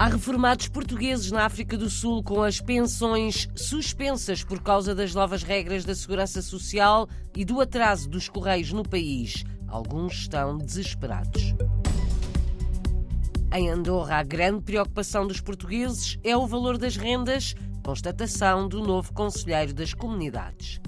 Há reformados portugueses na África do Sul com as pensões suspensas por causa das novas regras da segurança social e do atraso dos correios no país. Alguns estão desesperados. Em Andorra, a grande preocupação dos portugueses é o valor das rendas, constatação do novo Conselheiro das Comunidades.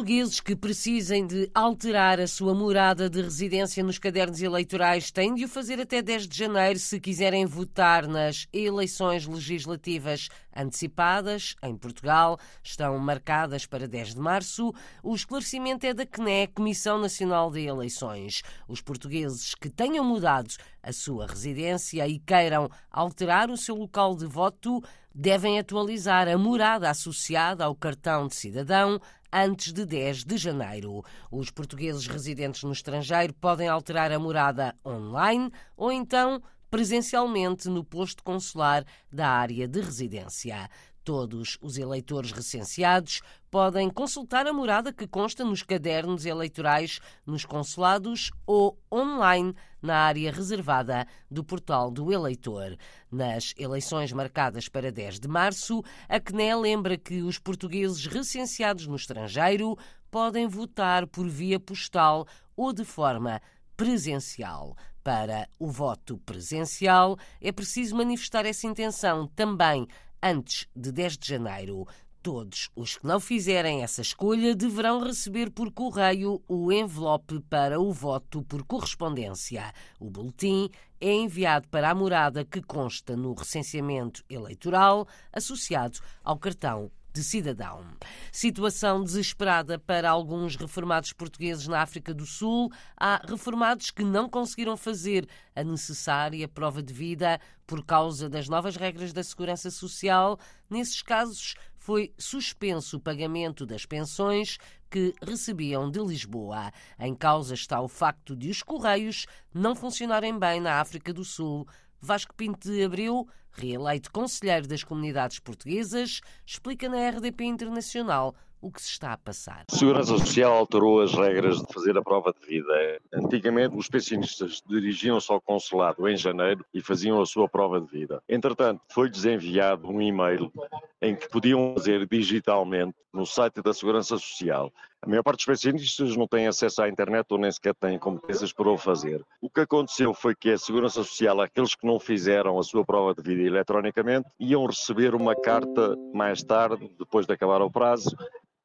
Portugueses que precisem de alterar a sua morada de residência nos cadernos eleitorais têm de o fazer até 10 de janeiro se quiserem votar nas eleições legislativas antecipadas em Portugal. Estão marcadas para 10 de março. O esclarecimento é da CNE, Comissão Nacional de Eleições. Os portugueses que tenham mudado a sua residência e queiram alterar o seu local de voto devem atualizar a morada associada ao cartão de cidadão antes de 10 de janeiro. Os portugueses residentes no estrangeiro podem alterar a morada online ou então presencialmente no posto consular da área de residência. Todos os eleitores recenseados podem consultar a morada que consta nos cadernos eleitorais nos consulados ou online na área reservada do portal do eleitor. Nas eleições marcadas para 10 de março, a CNE lembra que os portugueses recenseados no estrangeiro podem votar por via postal ou de forma presencial. Para o voto presencial, é preciso manifestar essa intenção também antes de 10 de janeiro. Todos os que não fizerem essa escolha deverão receber por correio o envelope para o voto por correspondência. O boletim é enviado para a morada que consta no recenseamento eleitoral associado ao cartão de cidadão. Situação desesperada para alguns reformados portugueses na África do Sul. Há reformados que não conseguiram fazer a necessária prova de vida por causa das novas regras da Segurança Social. Nesses casos, foi suspenso o pagamento das pensões que recebiam de Lisboa. Em causa está o facto de os correios não funcionarem bem na África do Sul. Vasco Pinto de Abreu reeleito conselheiro das comunidades portuguesas, explica na RDP Internacional o que se está a passar. A Segurança Social alterou as regras de fazer a prova de vida. Antigamente, os pensionistas dirigiam-se ao consulado em janeiro e faziam a sua prova de vida. Entretanto, foi-lhes enviado um e-mail em que podiam fazer digitalmente no site da Segurança Social. A maior parte dos pensionistas não tem acesso à internet ou nem sequer têm competências para o fazer. O que aconteceu foi que a Segurança Social, aqueles que não fizeram a sua prova de vida eletronicamente, iam receber uma carta mais tarde, depois de acabar o prazo,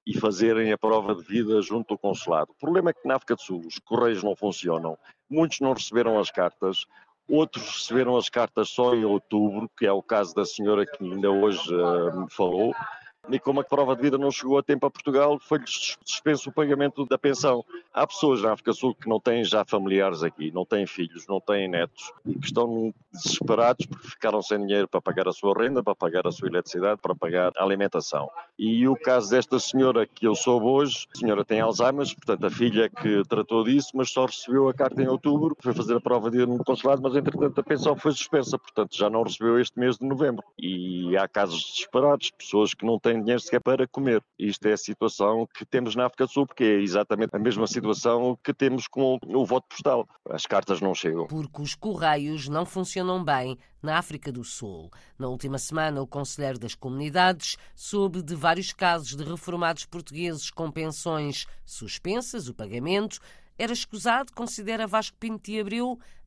e fazerem a prova de vida junto do consulado. O problema é que na África do Sul os correios não funcionam, muitos não receberam as cartas, outros receberam as cartas só em outubro, que é o caso da senhora que ainda hoje uh, me falou, e como a prova de vida não chegou a tempo a Portugal, foi-lhes suspenso o pagamento da pensão. Há pessoas na África Sul que não têm já familiares aqui, não têm filhos, não têm netos, e que estão desesperados porque ficaram sem dinheiro para pagar a sua renda, para pagar a sua eletricidade, para pagar a alimentação. E o caso desta senhora que eu soube hoje, a senhora tem Alzheimer, portanto a filha que tratou disso, mas só recebeu a carta em outubro, foi fazer a prova de no consulado, mas entretanto a pensão foi suspensa, portanto já não recebeu este mês de novembro. E há casos desesperados, pessoas que não têm dinheiro sequer para comer. Isto é a situação que temos na África do Sul, porque é exatamente a mesma situação que temos com o voto postal. As cartas não chegam. Porque os correios não funcionam bem na África do Sul. Na última semana, o Conselheiro das Comunidades soube de vários casos de reformados portugueses com pensões suspensas, o pagamento, era escusado, considera Vasco Pinto e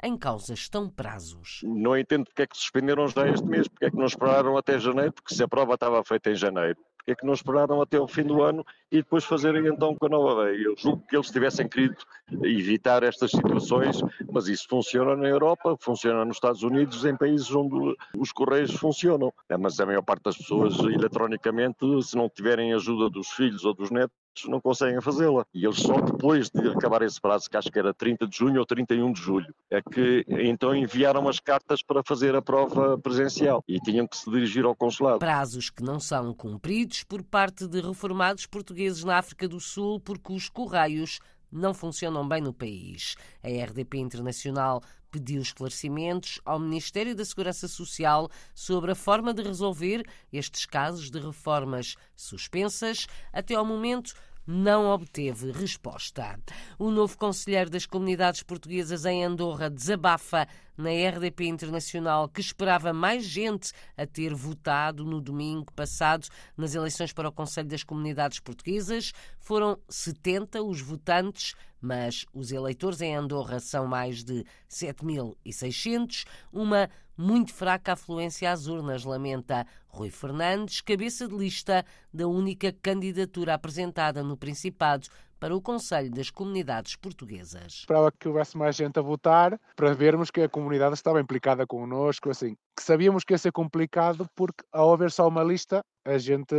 em causas tão prazos. Não entendo porque é que suspenderam já este mês, porque é que não esperaram até janeiro, porque se a prova estava feita em janeiro, é que não esperaram até o fim do ano e depois fazerem então com a nova lei. Eu julgo que eles tivessem querido evitar estas situações, mas isso funciona na Europa, funciona nos Estados Unidos, em países onde os correios funcionam. Mas a maior parte das pessoas, eletronicamente, se não tiverem ajuda dos filhos ou dos netos, não conseguem fazê-la. E eles só depois de acabar esse prazo, que acho que era 30 de junho ou 31 de julho, é que então enviaram as cartas para fazer a prova presencial e tinham que se dirigir ao consulado. Prazos que não são cumpridos por parte de reformados portugueses na África do Sul porque os correios não funcionam bem no país. A RDP Internacional pediu esclarecimentos ao Ministério da Segurança Social sobre a forma de resolver estes casos de reformas suspensas. Até ao momento, não obteve resposta. O novo conselheiro das comunidades portuguesas em Andorra desabafa na RDP Internacional que esperava mais gente a ter votado no domingo passado nas eleições para o Conselho das Comunidades Portuguesas. Foram 70 os votantes, mas os eleitores em Andorra são mais de 7.600. Uma muito fraca afluência às urnas, lamenta Rui Fernandes, cabeça de lista da única candidatura apresentada no Principado para o Conselho das Comunidades Portuguesas. Esperava que houvesse mais gente a votar para vermos que a comunidade estava implicada connosco, assim, que sabíamos que ia ser complicado porque ao haver só uma lista, a gente,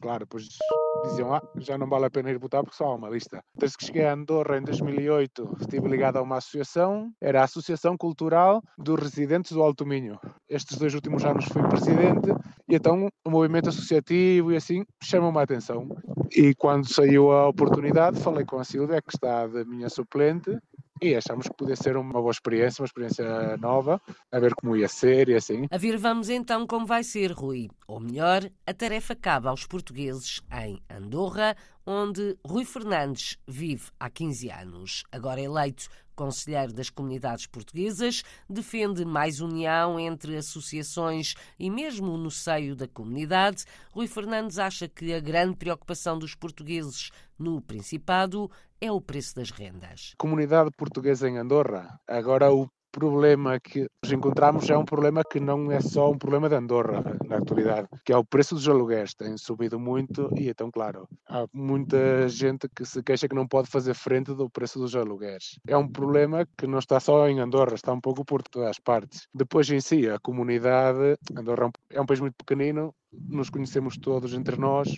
claro, pois diziam, ah, já não vale a pena ir votar porque só há uma lista. Desde que cheguei a Andorra em 2008, estive ligado a uma associação, era a Associação Cultural dos Residentes do Alto Minho. Estes dois últimos anos fui presidente e então o movimento associativo e assim chamou-me a atenção. E quando saiu a oportunidade, falei com a Silvia, que está da minha suplente, e achamos que podia ser uma boa experiência, uma experiência nova, a ver como ia ser e assim. A ver, vamos então como vai ser, Rui. Ou melhor, a tarefa cabe aos portugueses em Andorra, onde Rui Fernandes vive há 15 anos. Agora eleito conselheiro das comunidades portuguesas, defende mais união entre associações e mesmo no seio da comunidade. Rui Fernandes acha que a grande preocupação dos portugueses no Principado é o preço das rendas. Comunidade portuguesa em Andorra. Agora o problema que nos encontramos é um problema que não é só um problema de Andorra, na atualidade, que é o preço dos aluguéis. Tem subido muito e, então, claro, há muita gente que se queixa que não pode fazer frente do preço dos aluguéis. É um problema que não está só em Andorra, está um pouco por todas as partes. Depois, em si, a comunidade, Andorra é um país muito pequenino, nos conhecemos todos entre nós,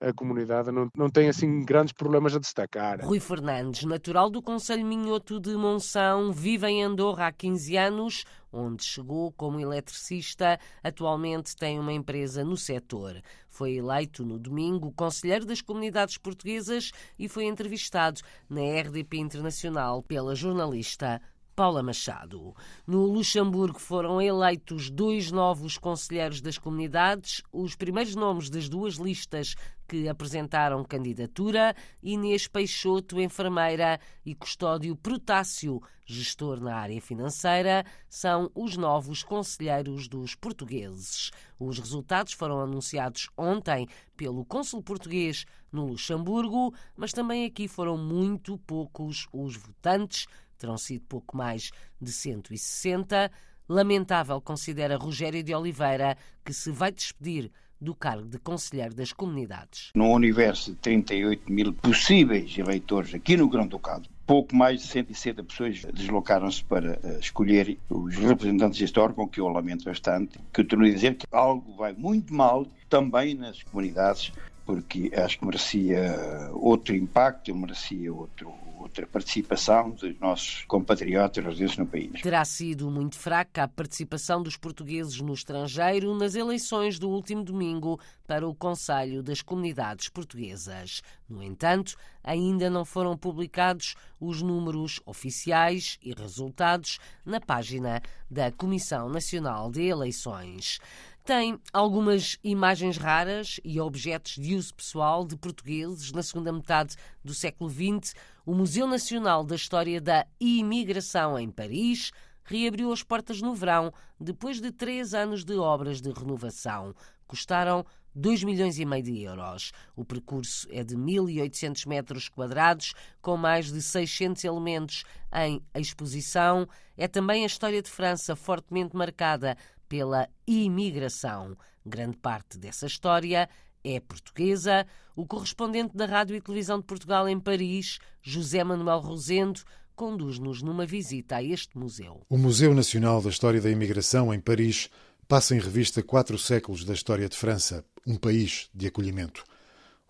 a comunidade não, não tem assim grandes problemas a destacar. Rui Fernandes, natural do Conselho Minhoto de Monção, vive em Andorra há 15 anos, onde chegou como eletricista, atualmente tem uma empresa no setor. Foi eleito no domingo conselheiro das comunidades portuguesas e foi entrevistado na RDP Internacional pela jornalista Paula Machado. No Luxemburgo foram eleitos dois novos conselheiros das comunidades, os primeiros nomes das duas listas que apresentaram candidatura, Inês Peixoto, enfermeira, e Custódio Protácio, gestor na área financeira, são os novos conselheiros dos portugueses. Os resultados foram anunciados ontem pelo cônsul português no Luxemburgo, mas também aqui foram muito poucos os votantes terão sido pouco mais de 160. Lamentável, considera Rogério de Oliveira, que se vai despedir do cargo de Conselheiro das Comunidades. No universo de 38 mil possíveis eleitores aqui no Grão-Ducado, pouco mais de 160 pessoas deslocaram-se para uh, escolher os representantes deste órgão, que eu lamento bastante, que eu tenho a dizer que algo vai muito mal também nas comunidades, porque acho que merecia outro impacto, merecia outro, outra participação dos nossos compatriotas residentes no país. Terá sido muito fraca a participação dos portugueses no estrangeiro nas eleições do último domingo para o Conselho das Comunidades Portuguesas. No entanto, ainda não foram publicados os números oficiais e resultados na página da Comissão Nacional de Eleições tem algumas imagens raras e objetos de uso pessoal de portugueses na segunda metade do século XX. O Museu Nacional da História da Imigração em Paris reabriu as portas no verão depois de três anos de obras de renovação. Custaram 2 milhões e meio de euros. O percurso é de 1.800 metros quadrados, com mais de 600 elementos em exposição. É também a história de França fortemente marcada pela imigração. Grande parte dessa história é portuguesa. O correspondente da Rádio e Televisão de Portugal em Paris, José Manuel Rosendo, conduz-nos numa visita a este museu. O Museu Nacional da História da Imigração em Paris passa em revista quatro séculos da história de França, um país de acolhimento.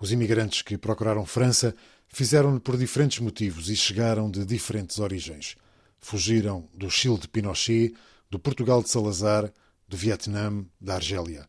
Os imigrantes que procuraram França fizeram-no por diferentes motivos e chegaram de diferentes origens. Fugiram do Chile de Pinochet, do Portugal de Salazar, do Vietnã, da Argélia.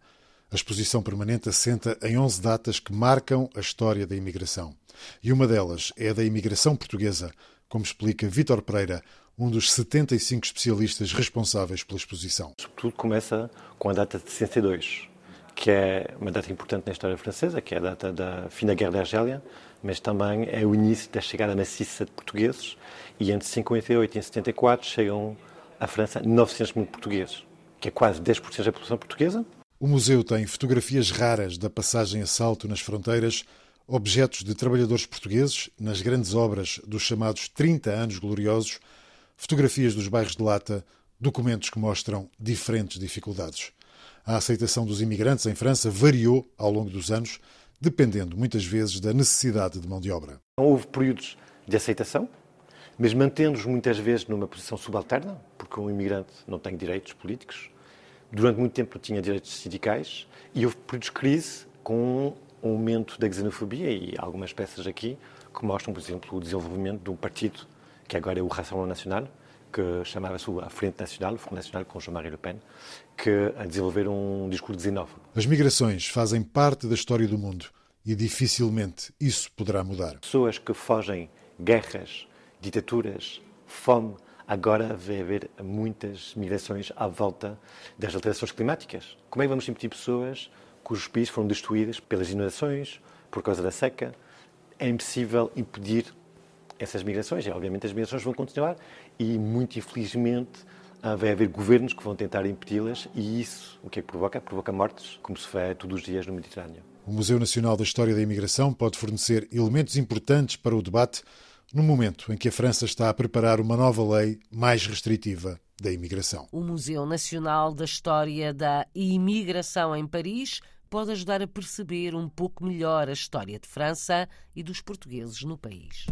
A exposição permanente assenta em 11 datas que marcam a história da imigração. E uma delas é a da imigração portuguesa, como explica Vítor Pereira, um dos 75 especialistas responsáveis pela exposição. Tudo começa com a data de 62, que é uma data importante na história francesa, que é a data da fim da Guerra da Argélia, mas também é o início da chegada maciça de portugueses e entre 58 e 74 chegam à França 900 mil portugueses, que é quase 10% da população portuguesa. O museu tem fotografias raras da passagem a salto nas fronteiras, objetos de trabalhadores portugueses nas grandes obras dos chamados 30 anos gloriosos, fotografias dos bairros de lata, documentos que mostram diferentes dificuldades. A aceitação dos imigrantes em França variou ao longo dos anos, dependendo muitas vezes da necessidade de mão de obra. Houve períodos de aceitação, mas mantendo-os muitas vezes numa posição subalterna, porque um imigrante não tem direitos políticos. Durante muito tempo tinha direitos sindicais e houve períodos de crise com um aumento da xenofobia e algumas peças aqui que mostram, por exemplo, o desenvolvimento de um partido que agora é o Rassemblement Nacional, que chamava-se a Frente Nacional, o Front Nacional com Jean-Marie Le Pen, que a desenvolver um discurso xenófobo. As migrações fazem parte da história do mundo e dificilmente isso poderá mudar. Pessoas que fogem guerras, ditaduras, fome, agora vai haver muitas migrações à volta das alterações climáticas. Como é que vamos impedir pessoas cujos países foram destruídos pelas inundações, por causa da seca? É impossível impedir essas migrações. E, obviamente, as migrações vão continuar e, muito infelizmente, ah, vai haver governos que vão tentar impedi-las e isso, o que é que provoca? Provoca mortes, como se vê todos os dias no Mediterrâneo. O Museu Nacional da História da Imigração pode fornecer elementos importantes para o debate no momento em que a França está a preparar uma nova lei mais restritiva da imigração. O Museu Nacional da História da Imigração em Paris pode ajudar a perceber um pouco melhor a história de França e dos portugueses no país.